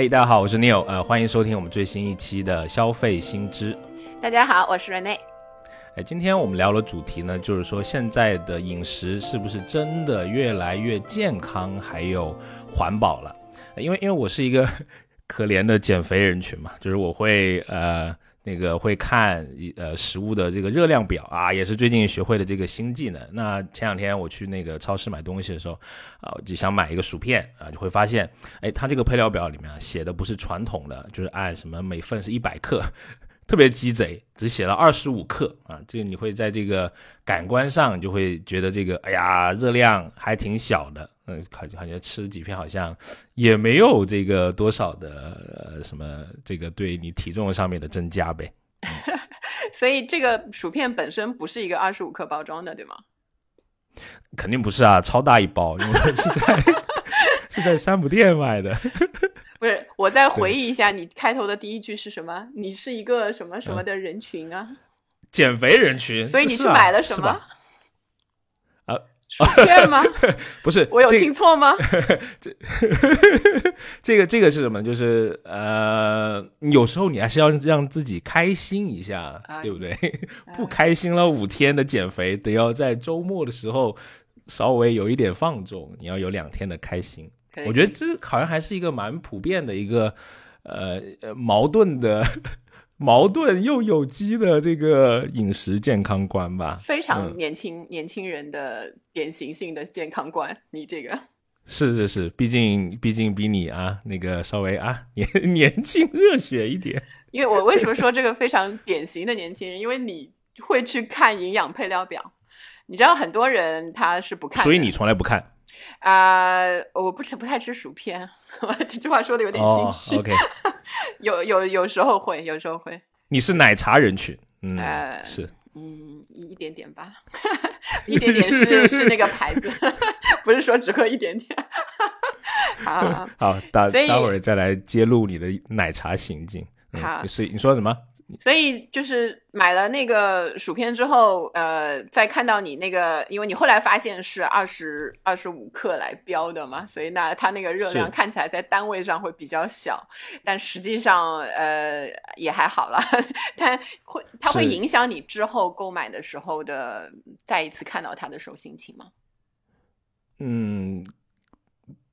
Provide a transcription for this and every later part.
哎，大家好，我是 Neil，呃，欢迎收听我们最新一期的消费新知。大家好，我是 Rene。哎，今天我们聊的主题呢，就是说现在的饮食是不是真的越来越健康，还有环保了？因为因为我是一个 可怜的减肥人群嘛，就是我会呃。那个会看呃食物的这个热量表啊，也是最近学会的这个新技能。那前两天我去那个超市买东西的时候，啊，就想买一个薯片啊，就会发现，哎，它这个配料表里面啊写的不是传统的，就是按什么每份是一百克，特别鸡贼，只写了二十五克啊。这个你会在这个感官上就会觉得这个，哎呀，热量还挺小的。嗯，感感觉吃几片好像也没有这个多少的呃什么这个对你体重上面的增加呗。所以这个薯片本身不是一个二十五克包装的，对吗？肯定不是啊，超大一包，因为是在 是在山姆店买的。不是，我再回忆一下，你开头的第一句是什么？你是一个什么什么的人群啊？减肥人群。所以你去买了什么？啊薯片吗？不是，我有听错吗？这这个这个是什么？就是呃，有时候你还是要让自己开心一下，对不对？不开心了五天的减肥，得要在周末的时候稍微有一点放纵，你要有两天的开心。我觉得这好像还是一个蛮普遍的一个呃矛盾的。矛盾又有机的这个饮食健康观吧，非常年轻年轻人的典型性的健康观。你这个是是是，毕竟毕竟比你啊那个稍微啊 年年轻热血一点。因为我为什么说这个非常典型的年轻人？因为你会去看营养配料表，你知道很多人他是不看，所以你从来不看。啊，我不吃，不太吃薯片。这句话说的有点心虚。OK，有有有时候会，有时候会。你是奶茶人群，嗯，是，嗯，一点点吧，一点点是是那个牌子，不是说只喝一点点。好，好，待待会儿再来揭露你的奶茶行径。好，是你说什么？所以就是买了那个薯片之后，呃，再看到你那个，因为你后来发现是二十二十五克来标的嘛，所以那它那个热量看起来在单位上会比较小，但实际上呃也还好了，但会它会影响你之后购买的时候的再一次看到它的时候心情吗？嗯。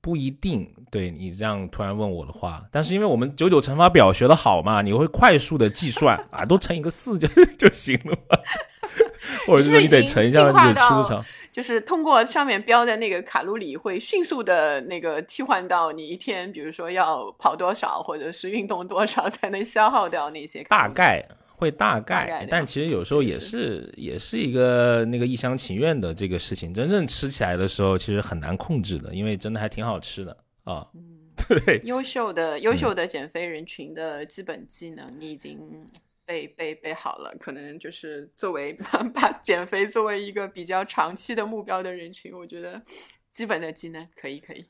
不一定，对你这样突然问我的话，但是因为我们九九乘法表学的好嘛，你会快速的计算 啊，都乘一个四就就行了嘛。或者是说你得乘一下你的出场，就是通过上面标的那个卡路里，会迅速的那个替换到你一天，比如说要跑多少，或者是运动多少才能消耗掉那些。大概。会大概，但其实有时候也是也是一个那个一厢情愿的这个事情。真正吃起来的时候，其实很难控制的，因为真的还挺好吃的啊。对，优秀的优秀的减肥人群的基本技能，你已经被背背好了。可能就是作为 把减肥作为一个比较长期的目标的人群，我觉得基本的技能可以可以。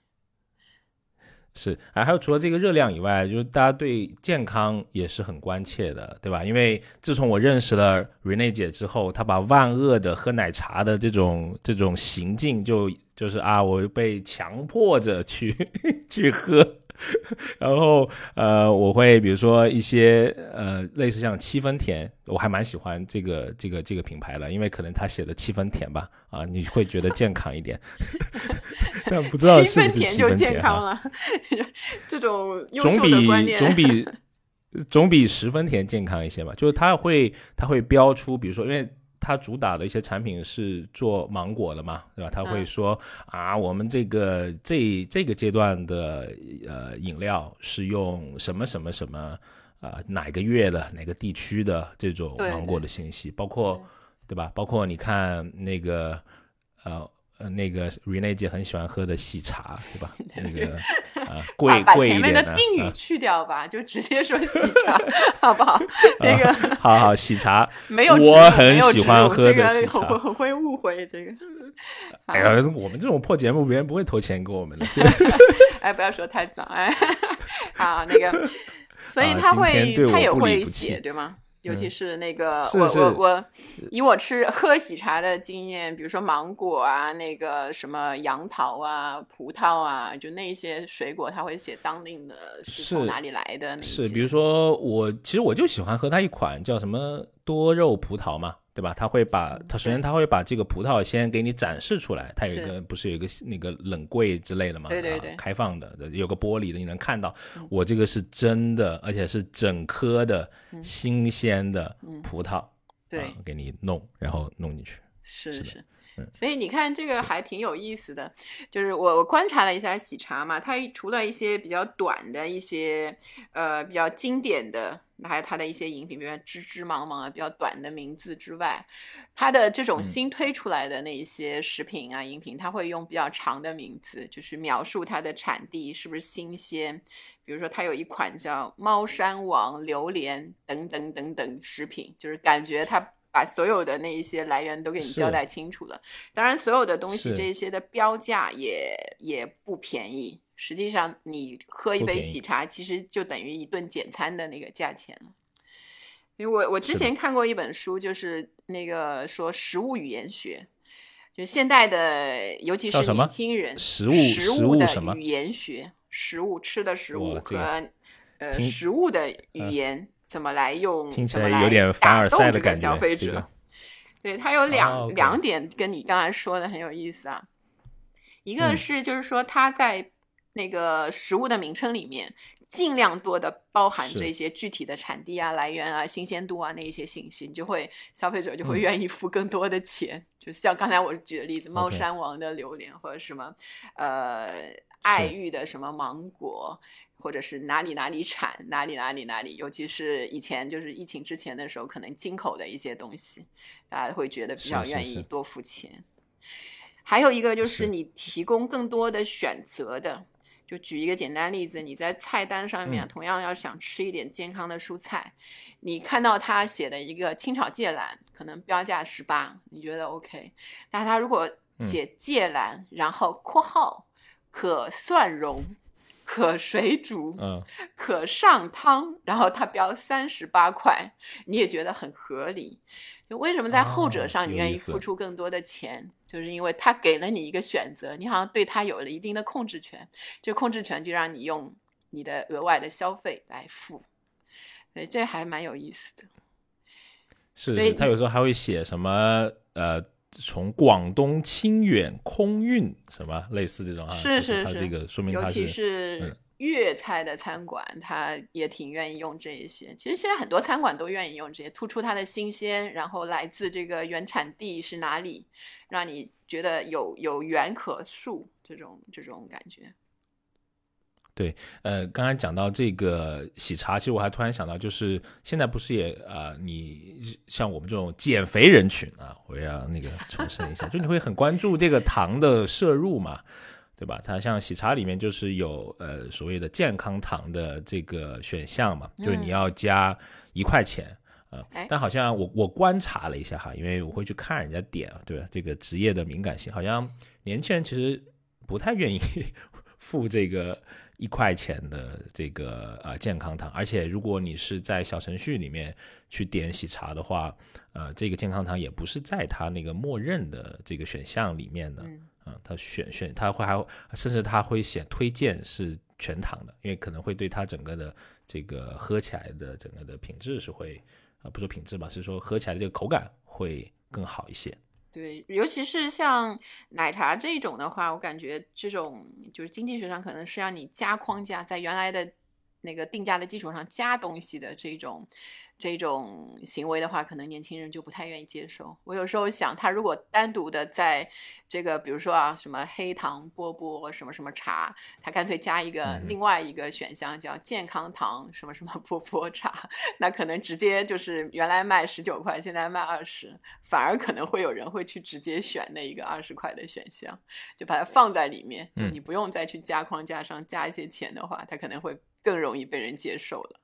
是，还还有除了这个热量以外，就是大家对健康也是很关切的，对吧？因为自从我认识了 Rene 姐之后，她把万恶的喝奶茶的这种这种行径，就就是啊，我被强迫着去 去喝。然后呃，我会比如说一些呃，类似像七分甜，我还蛮喜欢这个这个这个品牌的，因为可能他写的七分甜吧，啊，你会觉得健康一点。但不知道七分甜就健康了，这种总比总比总比十分甜健康一些吧？就是他会他会标出，比如说因为。它主打的一些产品是做芒果的嘛，对吧？他会说啊，我们这个这这个阶段的呃饮料是用什么什么什么啊哪个月的哪个地区的这种芒果的信息，包括对吧？包括你看那个呃。呃，那个 Rene 姐很喜欢喝的喜茶，对吧？那个啊，贵贵一点的。把前面的定语去掉吧，就直接说喜茶，好不好？那个，好好喜茶，没有，我很喜欢喝的喜茶。很很会误会这个。哎呀，我们这种破节目，别人不会投钱给我们的。哎，不要说太早，哎，好那个，所以他会，他也会写，对吗？尤其是那个我我我，以我吃喝喜茶的经验，比如说芒果啊，那个什么杨桃啊、葡萄啊，就那些水果，它会写当令的是从哪里来的。是，比如说我其实我就喜欢喝它一款叫什么多肉葡萄嘛。对吧？他会把他首先他会把这个葡萄先给你展示出来，它有一个不是有一个那个冷柜之类的嘛？对对对，开放的，有个玻璃的，你能看到我这个是真的，而且是整颗的新鲜的葡萄，对，给你弄，然后弄进去，是是。所以你看这个还挺有意思的，就是我我观察了一下喜茶嘛，它除了一些比较短的一些呃比较经典的，还有它的一些饮品，比如说芝芝芒芒啊比较短的名字之外，它的这种新推出来的那一些食品啊饮品，它会用比较长的名字，就是描述它的产地是不是新鲜，比如说它有一款叫猫山王榴莲等等等等食品，就是感觉它。把所有的那一些来源都给你交代清楚了，当然所有的东西这些的标价也也不便宜。实际上，你喝一杯喜茶，其实就等于一顿简餐的那个价钱了。因为我我之前看过一本书，就是那个说食物语言学，就现代的，尤其是年轻人，食物食物的语言学，食物吃的食物和呃食物的语言。怎么来用？听起来有点凡尔赛的感觉。消费者，对它有两两点跟你刚才说的很有意思啊。一个是就是说它在那个食物的名称里面尽量多的包含这些具体的产地啊、来源啊、新鲜度啊那一些信息，你就会消费者就会愿意付更多的钱。就像刚才我举的例子，猫山王的榴莲或者什么呃爱玉的什么芒果。或者是哪里哪里产哪里哪里哪里，尤其是以前就是疫情之前的时候，可能进口的一些东西，大家会觉得比较愿意多付钱。还有一个就是你提供更多的选择的，就举一个简单例子，你在菜单上面同样要想吃一点健康的蔬菜，你看到他写的一个清炒芥蓝，可能标价十八，你觉得 OK？但他如果写芥蓝，然后括号可蒜蓉。可水煮，嗯，可上汤，然后它标三十八块，你也觉得很合理。就为什么在后者上你愿意付出更多的钱？就是因为他给了你一个选择，你好像对他有了一定的控制权。这控制权就让你用你的额外的消费来付，所以，这还蛮有意思的。是，他有时候还会写什么呃。从广东清远空运什么类似这种啊，是是是，这个说明它是，尤其是粤菜的餐馆，他也挺愿意用这一些。其实现在很多餐馆都愿意用这些，突出它的新鲜，然后来自这个原产地是哪里，让你觉得有有缘可述这种这种感觉。对，呃，刚刚讲到这个喜茶，其实我还突然想到，就是现在不是也啊，你像我们这种减肥人群啊，我要那个重申一下，就你会很关注这个糖的摄入嘛，对吧？它像喜茶里面就是有呃所谓的健康糖的这个选项嘛，就是你要加一块钱啊，但好像我我观察了一下哈，因为我会去看人家点，对吧？这个职业的敏感性，好像年轻人其实不太愿意 付这个。一块钱的这个呃健康糖，而且如果你是在小程序里面去点喜茶的话，呃，这个健康糖也不是在它那个默认的这个选项里面的，啊，它选选它会还甚至它会写推荐是全糖的，因为可能会对它整个的这个喝起来的整个的品质是会啊，不说品质吧，是说喝起来的这个口感会更好一些。对，尤其是像奶茶这种的话，我感觉这种就是经济学上可能是让你加框架，在原来的那个定价的基础上加东西的这种。这种行为的话，可能年轻人就不太愿意接受。我有时候想，他如果单独的在这个，比如说啊，什么黑糖波波什么什么茶，他干脆加一个另外一个选项叫健康糖什么什么波波茶，那可能直接就是原来卖十九块，现在卖二十，反而可能会有人会去直接选那一个二十块的选项，就把它放在里面，就你不用再去加框架上加一些钱的话，它可能会更容易被人接受了。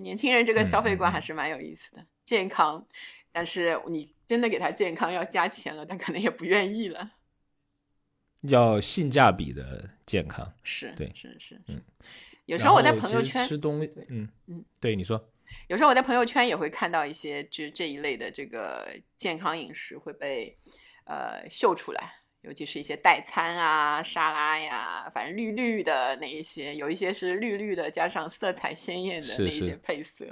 年轻人这个消费观还是蛮有意思的，健康，但是你真的给他健康要加钱了，他可能也不愿意了。要性价比的健康，是对，是是，嗯，有时候我在朋友圈吃东西，嗯嗯，对你说，有时候我在朋友圈也会看到一些就这一类的这个健康饮食会被呃秀出来，尤其是一些代餐啊、沙拉呀，反正绿绿的那一些，有一些是绿绿的，加上色彩鲜艳的那一些配色。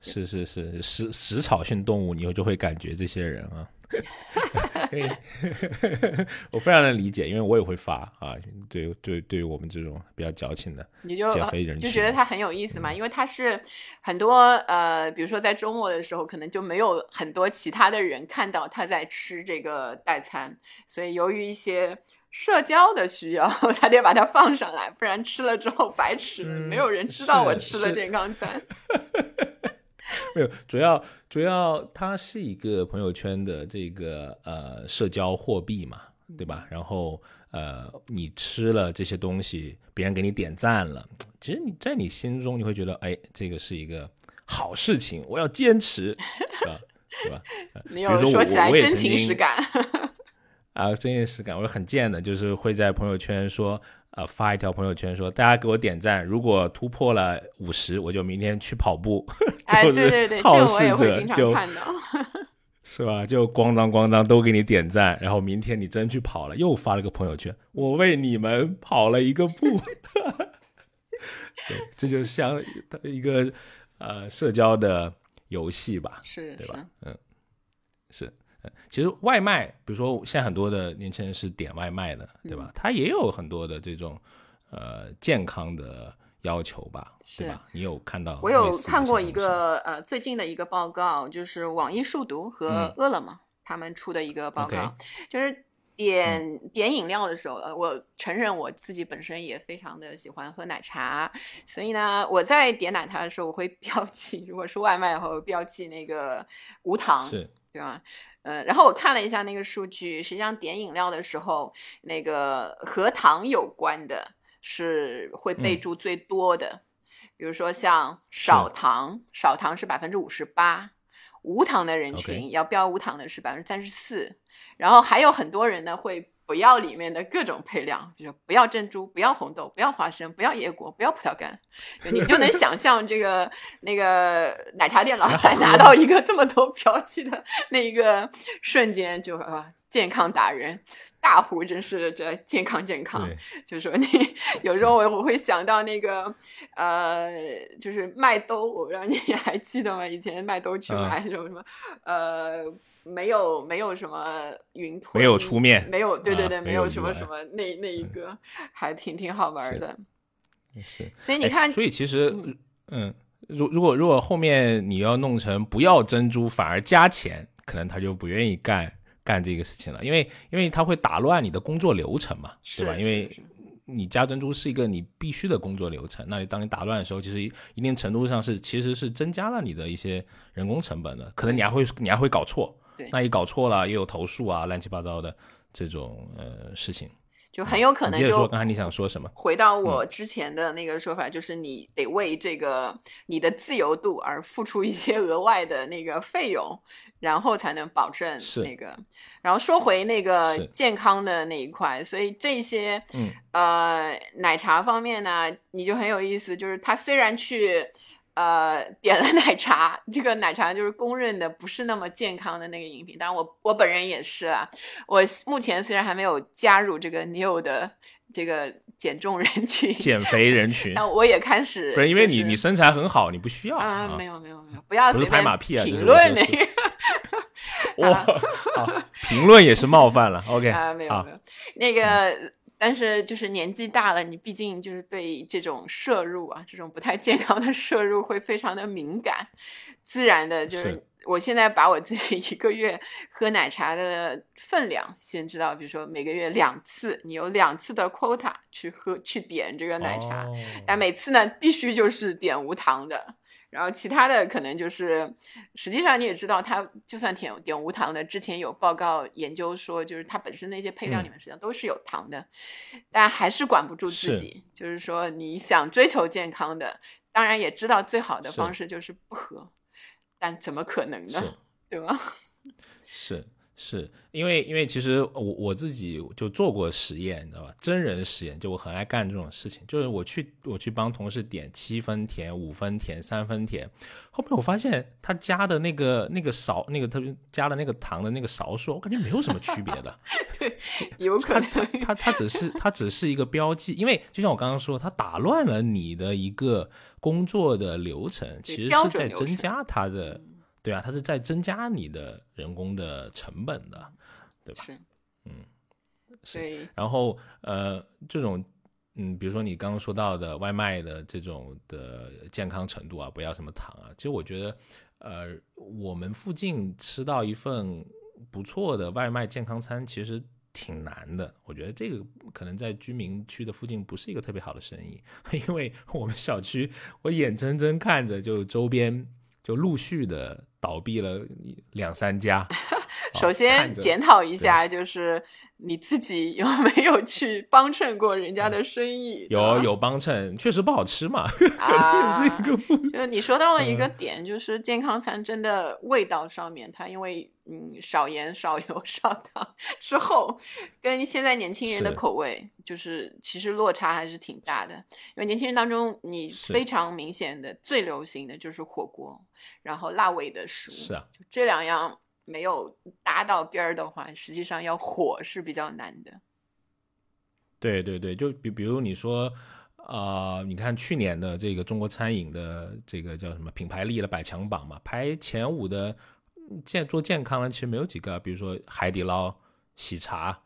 是是是食食草性动物，你就会感觉这些人啊。我非常能理解，因为我也会发啊。对对，对于我们这种比较矫情的你就减肥人就觉得它很有意思嘛，因为它是很多呃，比如说在周末的时候，可能就没有很多其他的人看到他在吃这个代餐，所以由于一些社交的需要，他得把它放上来，不然吃了之后白吃了，没有人知道我吃了健康餐。没有，主要主要它是一个朋友圈的这个呃社交货币嘛，对吧？然后呃，你吃了这些东西，别人给你点赞了，其实你在你心中你会觉得，哎，这个是一个好事情，我要坚持，对吧？你有说起来真情实感啊，真情实感，我很贱的，就是会在朋友圈说。呃，发一条朋友圈说，大家给我点赞，如果突破了五十，我就明天去跑步。哎，对对对，这个我也会经常看到，是吧？就咣当咣当都给你点赞，然后明天你真去跑了，又发了个朋友圈，我为你们跑了一个步。对，这就像一个呃社交的游戏吧，是，对吧？嗯，是。其实外卖，比如说现在很多的年轻人是点外卖的，对吧？他也有很多的这种呃健康的要求吧，对吧？你有看到？我有看过一个呃最近的一个报告，就是网易数独和饿了么他们出的一个报告，就是点点饮料的时候，呃，我承认我自己本身也非常的喜欢喝奶茶，所以呢，我在点奶茶的时候，我会标记，如果是外卖的话，我标记那个无糖，是，对吧？呃，然后我看了一下那个数据，实际上点饮料的时候，那个和糖有关的是会备注最多的，比如说像少糖，少糖是百分之五十八，无糖的人群要标无糖的是百分之三十四，然后还有很多人呢会。不要里面的各种配料，就是不要珍珠，不要红豆，不要花生，不要椰果，不要葡萄干，你就能想象这个那个奶茶店老板拿到一个这么多标记的那一个瞬间，就啊，健康达人大呼，真是这健康健康。就说你 有时候我我会想到那个呃，就是麦兜，我不知道你还记得吗？以前麦兜去买什么什么呃。没有，没有什么云图，没有出面，没有，对对对，没有什么什么那那一个，还挺挺好玩的。是，所以你看，所以其实，嗯，如如果如果后面你要弄成不要珍珠，反而加钱，可能他就不愿意干干这个事情了，因为因为他会打乱你的工作流程嘛，对吧？因为你加珍珠是一个你必须的工作流程，那你当你打乱的时候，其实一定程度上是其实是增加了你的一些人工成本的，可能你还会你还会搞错。那一搞错了，又有投诉啊，乱七八糟的这种呃事情，就很有可能。接着说，刚才你想说什么？回到我之前的那个说法，就是你得为这个你的自由度而付出一些额外的那个费用，然后才能保证那个。然后说回那个健康的那一块，所以这些呃奶茶方面呢，你就很有意思，就是他虽然去。呃，点了奶茶，这个奶茶就是公认的不是那么健康的那个饮品。当然，我我本人也是啊。我目前虽然还没有加入这个 New 的这个减重人群、减肥人群，但我也开始不是因为你你身材很好，你不需要啊。没有没有没有，不要随便拍马屁啊！评论那个，哇，评论也是冒犯了。OK 啊，没有没有那个。但是就是年纪大了，你毕竟就是对这种摄入啊，这种不太健康的摄入会非常的敏感，自然的就是。我现在把我自己一个月喝奶茶的分量先知道，比如说每个月两次，你有两次的 quota 去喝去点这个奶茶，但每次呢必须就是点无糖的。然后其他的可能就是，实际上你也知道，它就算点点无糖的，之前有报告研究说，就是它本身那些配料里面实际上都是有糖的，但还是管不住自己。就是说，你想追求健康的，当然也知道最好的方式就是不喝，但怎么可能呢？对吧？是，是因为，因为其实我我自己就做过实验，你知道吧？真人实验，就我很爱干这种事情。就是我去我去帮同事点七分甜、五分甜、三分甜，后面我发现他加的那个那个勺，那个特别加的那个糖的那个勺数，我感觉没有什么区别的。对，有可能他他只是他只是一个标记，因为就像我刚刚说，他打乱了你的一个工作的流程，其实是在增加他的。对啊，它是在增加你的人工的成本的，对吧？是，嗯，是。然后呃，这种嗯，比如说你刚刚说到的外卖的这种的健康程度啊，不要什么糖啊，其实我觉得呃，我们附近吃到一份不错的外卖健康餐，其实挺难的。我觉得这个可能在居民区的附近不是一个特别好的生意，因为我们小区我眼睁睁看着就周边就陆续的。倒闭了两三家，首先检讨一下，就是你自己有没有去帮衬过人家的生意？有有帮衬，确实不好吃嘛，肯定是一个。就是你说到了一个点，就是健康餐真的味道上面，它因为嗯少盐少油 少糖之后，跟现在年轻人的口味就是其实落差还是挺大的。因为年轻人当中，你非常明显的最流行的就是火锅。然后辣味的食物是啊，这两样没有搭到边儿的话，实际上要火是比较难的。对对对，就比比如你说，啊，你看去年的这个中国餐饮的这个叫什么品牌力的百强榜嘛，排前五的健做健康的其实没有几个，比如说海底捞、喜茶，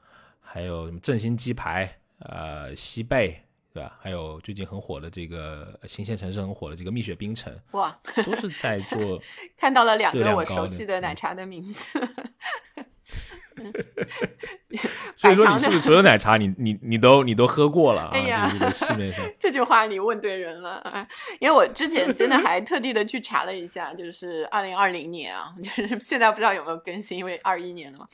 还有什么振兴鸡排、呃西贝。对吧？还有最近很火的这个新鲜城市很火的这个蜜雪冰城，哇，都是在做。看到了两个我熟悉的奶茶的名字。所以说你是不是所有奶茶你你你都你都喝过了啊？哎呀，市面上 这句话你问对人了啊！因为我之前真的还特地的去查了一下，就是二零二零年啊，就是现在不知道有没有更新，因为二一年了嘛。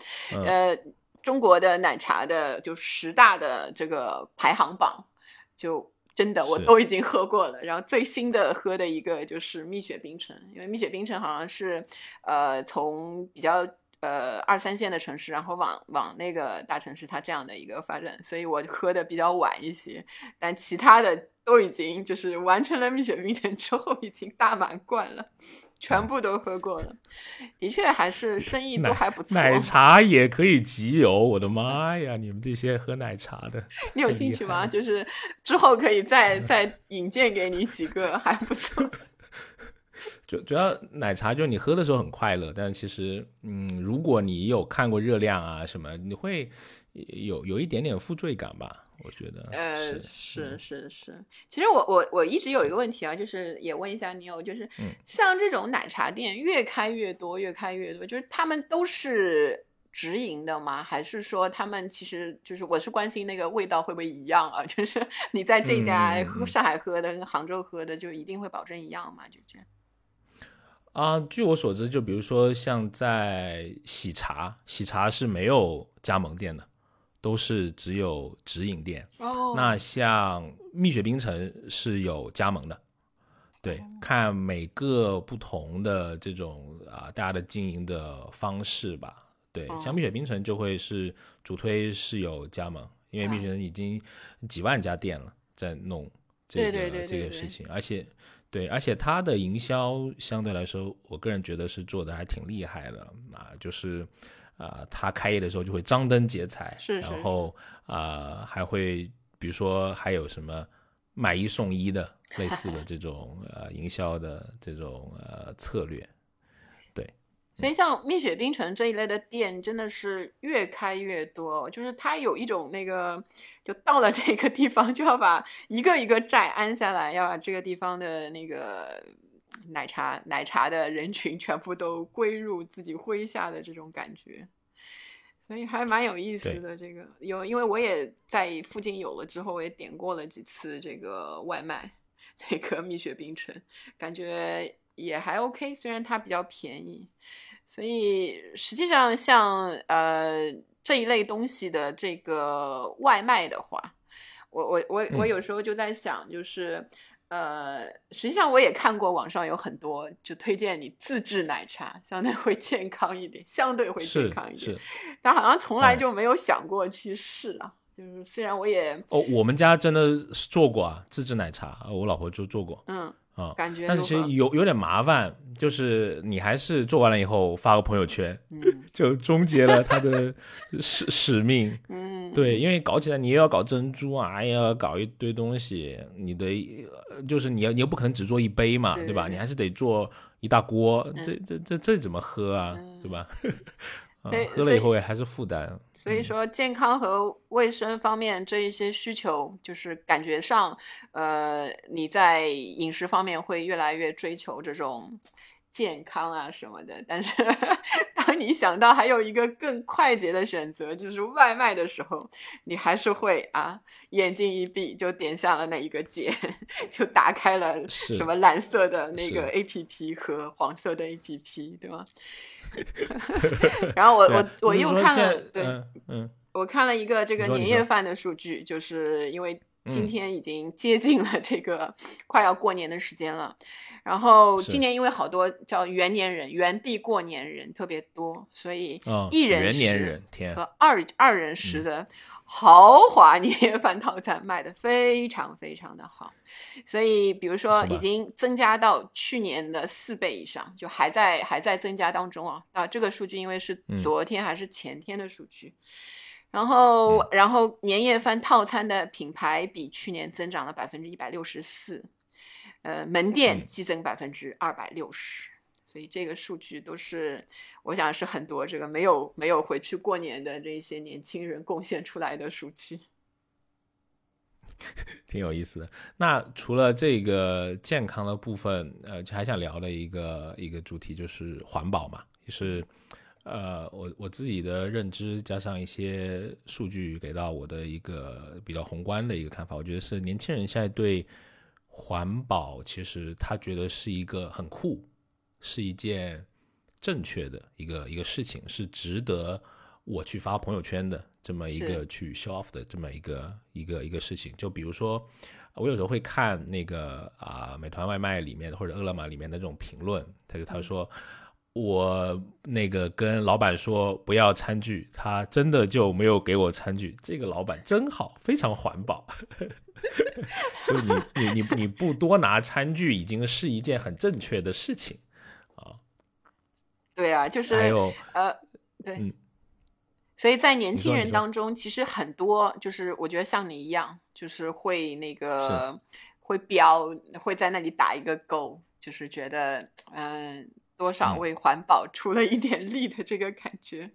呃，中国的奶茶的就十大的这个排行榜。就真的我都已经喝过了，然后最新的喝的一个就是蜜雪冰城，因为蜜雪冰城好像是呃从比较呃二三线的城市，然后往往那个大城市它这样的一个发展，所以我喝的比较晚一些，但其他的都已经就是完成了蜜雪冰城之后已经大满贯了。全部都喝过了，的确还是生意都还不错。奶 茶也可以集邮，我的妈呀！你们这些喝奶茶的，你有兴趣吗？就是之后可以再 再引荐给你几个，还不错。主主要奶茶就你喝的时候很快乐，但是其实，嗯，如果你有看过热量啊什么，你会有有一点点负罪感吧。我觉得，呃，是是是，其实我我我一直有一个问题啊，就是也问一下你有，就是像这种奶茶店越开越多，越开越多，就是他们都是直营的吗？还是说他们其实就是我是关心那个味道会不会一样啊？就是你在这家上海喝的跟杭州喝的就一定会保证一样吗？就这样？啊，据我所知，就比如说像在喜茶，喜茶是没有加盟店的。都是只有直营店，哦。那像蜜雪冰城是有加盟的，对，看每个不同的这种啊，大家的经营的方式吧，对，像蜜雪冰城就会是主推是有加盟，因为蜜雪冰城已经几万家店了，在弄这个这个事情，而且对，而且它的营销相对来说，我个人觉得是做的还挺厉害的啊，就是。啊，他开业的时候就会张灯结彩，是然后啊，还会比如说还有什么买一送一的类似的这种呃营销的这种呃策略，对。所以像蜜雪冰城这一类的店真的是越开越多，就是它有一种那个，就到了这个地方就要把一个一个寨安下来，要把这个地方的那个。奶茶奶茶的人群全部都归入自己麾下的这种感觉，所以还蛮有意思的。这个有，因为我也在附近有了之后，我也点过了几次这个外卖，那个蜜雪冰城，感觉也还 OK。虽然它比较便宜，所以实际上像呃这一类东西的这个外卖的话，我我我我有时候就在想，就是。呃，实际上我也看过网上有很多就推荐你自制奶茶，相对会健康一点，相对会健康一点。是，但好像从来就没有想过去试啊。就是虽然我也哦，我们家真的是做过啊，自制奶茶，我老婆就做过。嗯。啊，感觉但是其实有有点麻烦，就是你还是做完了以后发个朋友圈，嗯，就终结了他的使 使命。嗯，对，因为搞起来你又要搞珍珠啊，又要搞一堆东西，你的就是你要你又不可能只做一杯嘛，对吧？你还是得做一大锅，这这这这怎么喝啊，对吧？喝了以后也还是负担，所以说健康和卫生方面这一些需求，就是感觉上，呃，你在饮食方面会越来越追求这种健康啊什么的。但是当你想到还有一个更快捷的选择，就是外卖的时候，你还是会啊，眼睛一闭就点下了那一个键，就打开了什么蓝色的那个 A P P 和黄色的 A P P，对吗？然后我我我又看了，对，嗯，我看了一个这个年夜饭的数据，就是因为今天已经接近了这个快要过年的时间了，然后今年因为好多叫元年人，原地过年人特别多，所以一人食和二二人食的。豪华年夜饭套餐卖的非常非常的好，所以比如说已经增加到去年的四倍以上，就还在还在增加当中啊。啊！这个数据因为是昨天还是前天的数据，然后然后年夜饭套餐的品牌比去年增长了百分之一百六十四，呃，门店激增百分之二百六十。所以这个数据都是，我想是很多这个没有没有回去过年的这些年轻人贡献出来的数据，挺有意思的。那除了这个健康的部分，呃，还想聊的一个一个主题就是环保嘛，就是呃，我我自己的认知加上一些数据给到我的一个比较宏观的一个看法，我觉得是年轻人现在对环保其实他觉得是一个很酷。是一件正确的一个一个事情，是值得我去发朋友圈的这么一个去 show off 的这么一个一个一个事情。就比如说，我有时候会看那个啊，美团外卖里面或者饿了么里面的这种评论，他就他说我那个跟老板说不要餐具，他真的就没有给我餐具，这个老板真好，非常环保。就你你你你不多拿餐具，已经是一件很正确的事情啊。对啊，就是呃，对，所以在年轻人当中，其实很多就是我觉得像你一样，就是会那个会标，会在那里打一个勾，就是觉得嗯，多少为环保出了一点力的这个感觉。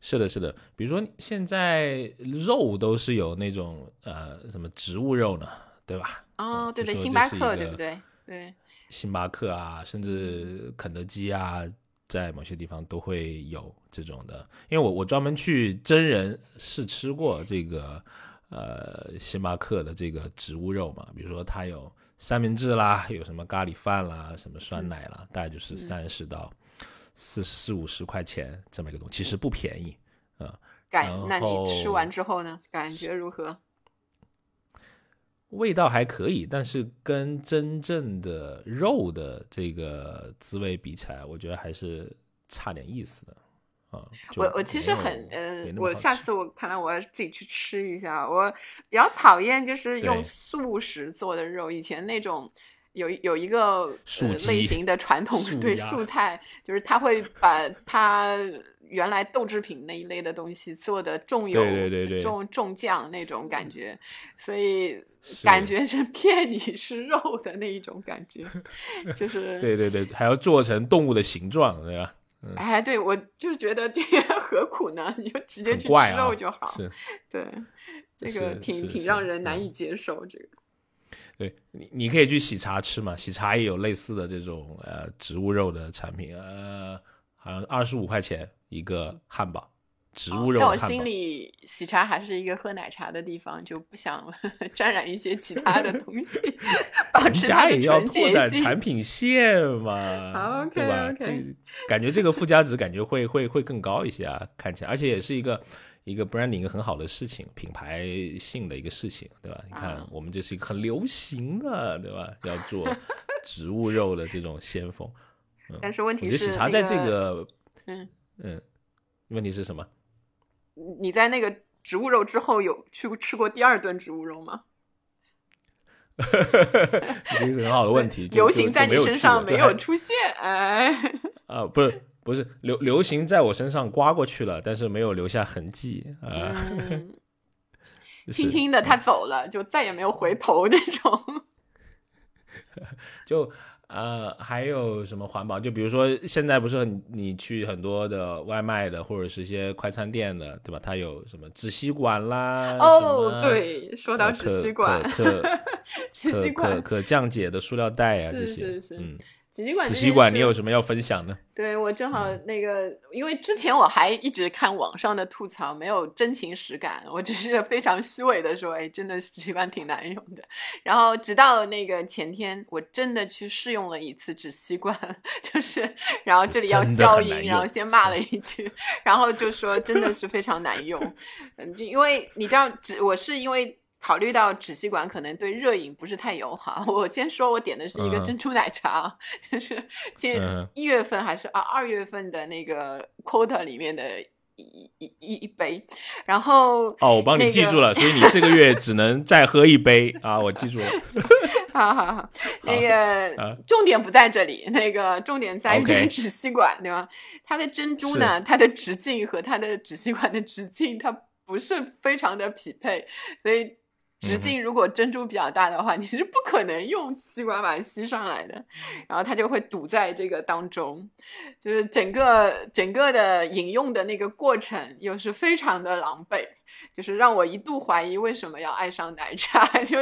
是的，是的，比如说现在肉都是有那种呃什么植物肉呢，对吧？哦，对对，星巴克对不对？对。星巴克啊，甚至肯德基啊，在某些地方都会有这种的。因为我我专门去真人试吃过这个呃星巴克的这个植物肉嘛，比如说它有三明治啦，有什么咖喱饭啦，什么酸奶啦，大概就是三十到四四五十块钱这么一个东西，其实不便宜啊。感，那你吃完之后呢？感觉如何？味道还可以，但是跟真正的肉的这个滋味比起来，我觉得还是差点意思的啊。我我其实很嗯，我下次我看来我要自己去吃一下。我比较讨厌就是用素食做的肉，以前那种有有一个类型的传统对素菜，就是他会把它。原来豆制品那一类的东西做的重油、重重酱那种感觉，所以感觉是骗你是肉的那一种感觉，就是对对对，还要做成动物的形状，对吧？哎，对我就是觉得这个 何苦呢？你就直接去吃肉就好。是，对，这个挺挺让人难以接受。这个，对你你可以去喜茶吃嘛，喜茶也有类似的这种呃植物肉的产品，呃，好像二十五块钱。一个汉堡，植物肉。在我心里，喜茶还是一个喝奶茶的地方，就不想 沾染一些其他的东西，保持它的要拓展产 品线嘛，对吧？这感觉这个附加值感觉会会会更高一些啊，看起来，而且也是一个一个 branding 一个很好的事情，品牌性的一个事情，对吧？你看，我们这是一个很流行的，对吧？要做植物肉的这种先锋。但是问题是，喜茶在这个，嗯嗯，问题是什么？你在那个植物肉之后有去吃过第二顿植物肉吗？这是很好的问题。流行在你身上没有出现，哎，啊，不是不是流流行在我身上刮过去了，但是没有留下痕迹啊。轻轻的他走了，就再也没有回头那种。就。呃，还有什么环保？就比如说，现在不是你去很多的外卖的，或者是一些快餐店的，对吧？它有什么纸吸管啦？哦，对，说到纸吸管，可 纸吸管可可降解的塑料袋啊，这些，嗯。纸吸管，管，你有什么要分享的？对我正好那个，因为之前我还一直看网上的吐槽，没有真情实感，我只是非常虚伪的说，哎，真的纸吸管挺难用的。然后直到那个前天，我真的去试用了一次纸吸管，就是，然后这里要消音，然后先骂了一句，然后就说真的是非常难用，嗯，就因为你知道纸，我是因为。考虑到纸吸管可能对热饮不是太友好，我先说我点的是一个珍珠奶茶，就是今一月份还是啊二月份的那个 quota 里面的一一一一杯，然后哦我帮你记住了，所以你这个月只能再喝一杯啊，我记住了。好好好，那个重点不在这里，那个重点在于这个纸吸管，对吧？它的珍珠呢，它的直径和它的纸吸管的直径它不是非常的匹配，所以。直径如果珍珠比较大的话，你是不可能用吸管把它吸上来的，然后它就会堵在这个当中，就是整个整个的饮用的那个过程又是非常的狼狈，就是让我一度怀疑为什么要爱上奶茶，就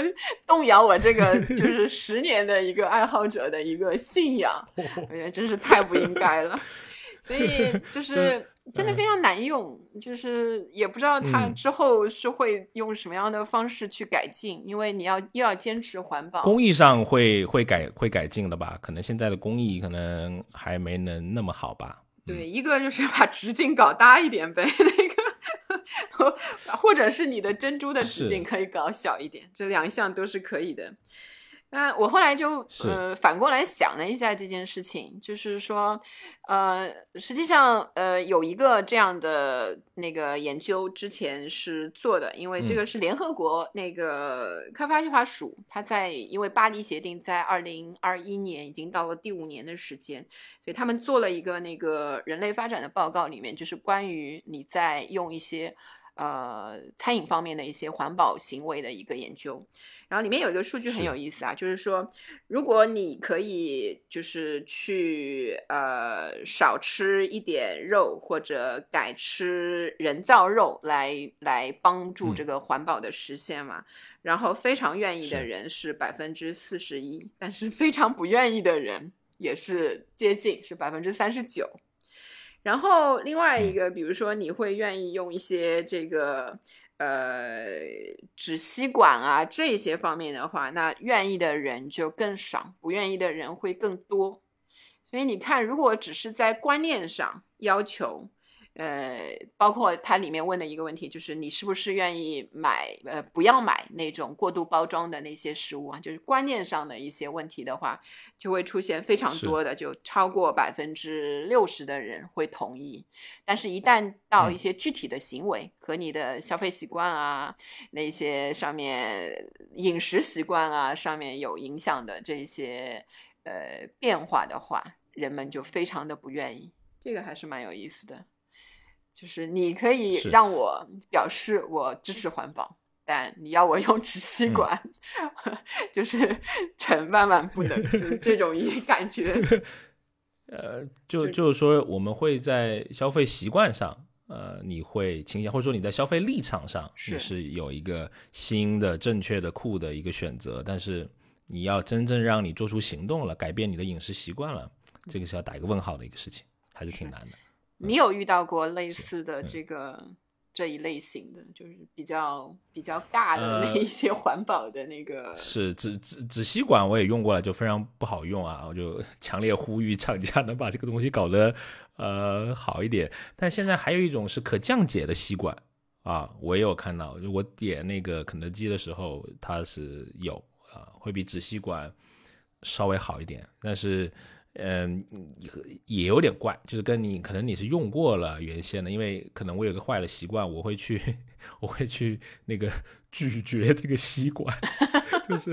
动摇我这个就 是十年的一个爱好者的一个信仰，我觉得真是太不应该了，所以就是。真的非常难用，就是也不知道它之后是会用什么样的方式去改进，因为你要又要坚持环保，工艺上会会改会改进的吧？可能现在的工艺可能还没能那么好吧？对，一个就是把直径搞大一点呗，那个，或者是你的珍珠的直径可以搞小一点，这两项都是可以的。那我后来就呃反过来想了一下这件事情，就是说，呃，实际上呃有一个这样的那个研究之前是做的，因为这个是联合国那个开发计划署，它在因为巴黎协定在二零二一年已经到了第五年的时间，所以他们做了一个那个人类发展的报告，里面就是关于你在用一些。呃，餐饮方面的一些环保行为的一个研究，然后里面有一个数据很有意思啊，就是说，如果你可以就是去呃少吃一点肉或者改吃人造肉来来帮助这个环保的实现嘛，然后非常愿意的人是百分之四十一，但是非常不愿意的人也是接近是百分之三十九。然后另外一个，比如说你会愿意用一些这个呃纸吸管啊这些方面的话，那愿意的人就更少，不愿意的人会更多。所以你看，如果只是在观念上要求。呃，包括它里面问的一个问题，就是你是不是愿意买呃不要买那种过度包装的那些食物啊？就是观念上的一些问题的话，就会出现非常多的，就超过百分之六十的人会同意。但是，一旦到一些具体的行为和你的消费习惯啊，那些上面饮食习惯啊上面有影响的这些呃变化的话，人们就非常的不愿意。这个还是蛮有意思的。就是你可以让我表示我支持环保，但你要我 用纸吸管，就是成万万不能，就是这种一 感觉。呃，就就是说，我们会在消费习惯上，呃，你会倾向，或者说你在消费立场上，你是。有一个新的、正确的、酷的一个选择，但是你要真正让你做出行动了，改变你的饮食习惯了，这个是要打一个问号的一个事情，还是挺难的。你有遇到过类似的这个这一类型的，就是比较比较大的那一些环保的那个？是纸纸纸吸管我也用过了，就非常不好用啊！我就 强烈呼吁厂家能把这个东西搞得呃好一点。但现在还有一种是可降解的吸管啊，我也有看到，我点那个肯德基的时候，它是有啊，会比纸吸管稍微好一点，但是。嗯，也有点怪，就是跟你可能你是用过了原先的，因为可能我有个坏的习惯，我会去 我会去那个咀嚼这个吸管，就是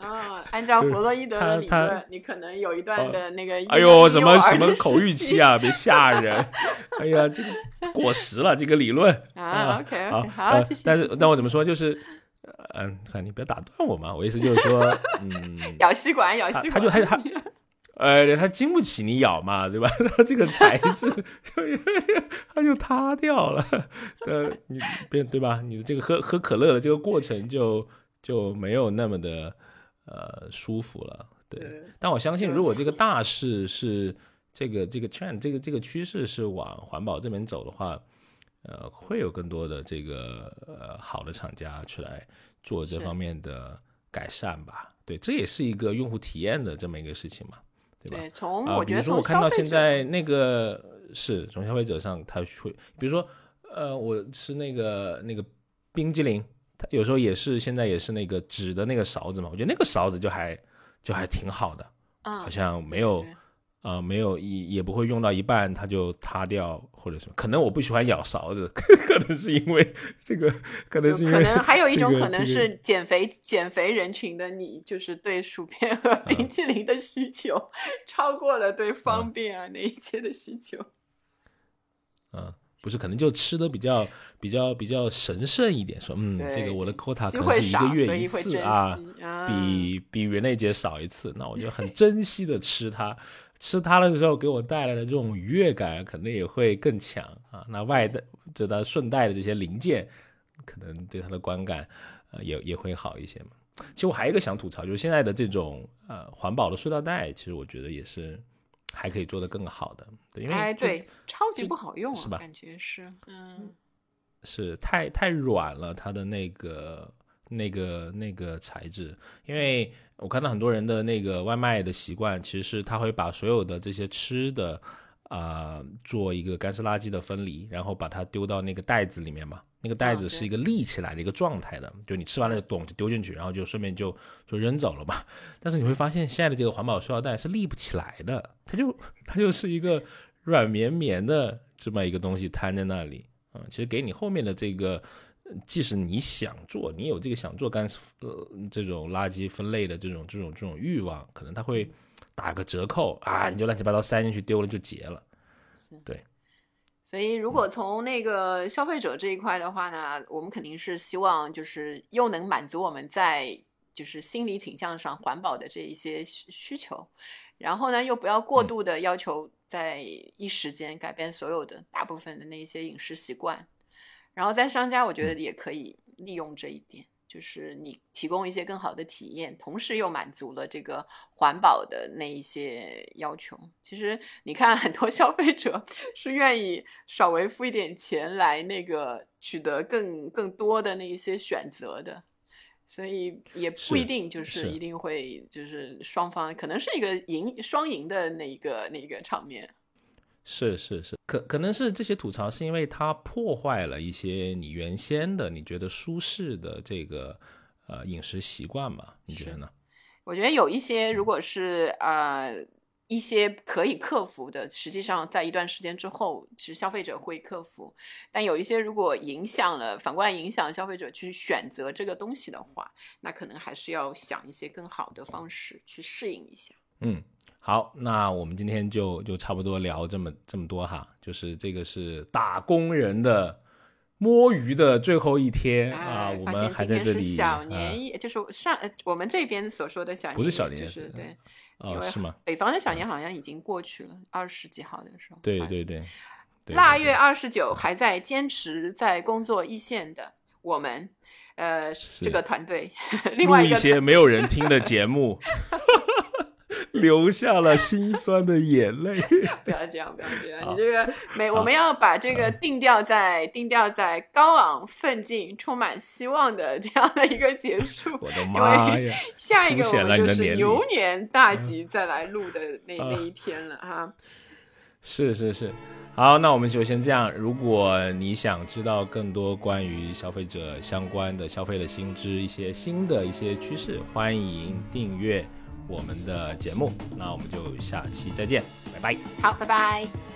啊，按照弗洛伊德的理论，你可能有一段的那个哎呦什么什么口欲期啊，别吓人，哎呀，这个过时了这个理论啊，OK OK 好，但是但我怎么说就是。嗯，看你不要打断我嘛，我意思就是说，嗯，咬吸管，咬吸管，他就他他。哎，它经不起你咬嘛，对吧？它这个材质 就它就塌掉了，呃，你别对吧？你的这个喝喝可乐的这个过程就就没有那么的呃舒服了，对。但我相信，如果这个大势是这个这个 trend 这个这个趋势是往环保这边走的话，呃，会有更多的这个呃好的厂家出来做这方面的改善吧？对，这也是一个用户体验的这么一个事情嘛。对吧？从啊，比如说我看到现在那个是从消费者上，他会，比如说，呃，我吃那个那个冰激凌，它有时候也是现在也是那个纸的那个勺子嘛，我觉得那个勺子就还就还挺好的，好像没有。啊，没有也也不会用到一半它就塌掉或者什么，可能我不喜欢咬勺子，可能是因为这个，可能是因为可能还有一种可能是减肥减肥人群的你，就是对薯片和冰淇淋的需求超过了对方便啊那一些的需求。嗯，不是，可能就吃的比较比较比较神圣一点，说嗯，这个我的 quota 可能是一个月一次啊，比比元内节少一次，那我就很珍惜的吃它。吃它的时候给我带来的这种愉悦感，可能也会更强啊。那外带这它顺带的这些零件，可能对它的观感，呃，也也会好一些嘛。其实我还有一个想吐槽，就是现在的这种呃环保的塑料袋，其实我觉得也是还可以做得更好的。对，因为哎，对，超级不好用，是吧？感觉是，嗯，是太太软了，它的那个那个那个材质，因为。我看到很多人的那个外卖的习惯，其实是他会把所有的这些吃的，啊，做一个干湿垃圾的分离，然后把它丢到那个袋子里面嘛。那个袋子是一个立起来的一个状态的，就你吃完了咚就丢进去，然后就顺便就就扔走了嘛。但是你会发现，现在的这个环保塑料袋是立不起来的，它就它就是一个软绵绵的这么一个东西摊在那里啊。其实给你后面的这个。即使你想做，你有这个想做干呃这种垃圾分类的这种这种这种欲望，可能它会打个折扣啊，你就乱七八糟塞进去丢了就结了。对。所以如果从那个消费者这一块的话呢，我们肯定是希望就是又能满足我们在就是心理倾向上环保的这一些需求，然后呢又不要过度的要求在一时间改变所有的大部分的那些饮食习惯。然后在商家，我觉得也可以利用这一点，就是你提供一些更好的体验，同时又满足了这个环保的那一些要求。其实你看，很多 消费者是愿意稍微付一点钱来那个取得更更多的那一些选择的，所以也不一定就是一定会就是双方可能是一个赢双赢的那一个那个场面。是是是，可可能是这些吐槽是因为它破坏了一些你原先的你觉得舒适的这个呃饮食习惯嘛？你觉得呢？我觉得有一些如果是呃一些可以克服的，实际上在一段时间之后，其实消费者会克服。但有一些如果影响了，反过来影响消费者去选择这个东西的话，那可能还是要想一些更好的方式去适应一下。嗯。好，那我们今天就就差不多聊这么这么多哈，就是这个是打工人的摸鱼的最后一天啊，我们还在这里。小年夜就是上我们这边所说的小年，不是小年，就是对，哦，是吗？北方的小年好像已经过去了，二十几号的时候。对对对，腊月二十九还在坚持在工作一线的我们，呃，这个团队，另外一些没有人听的节目。流下了心酸的眼泪。不要这样，不要这样，你这个没，我们要把这个定调在定调在高昂、奋进、充满希望的这样的一个结束。我的妈呀！下一个我们就是牛年大吉再来录的那那一天了哈。是是是。好，那我们就先这样。如果你想知道更多关于消费者相关的消费的新知，一些新的一些趋势，欢迎订阅。我们的节目。那我们就下期再见拜拜。好拜拜。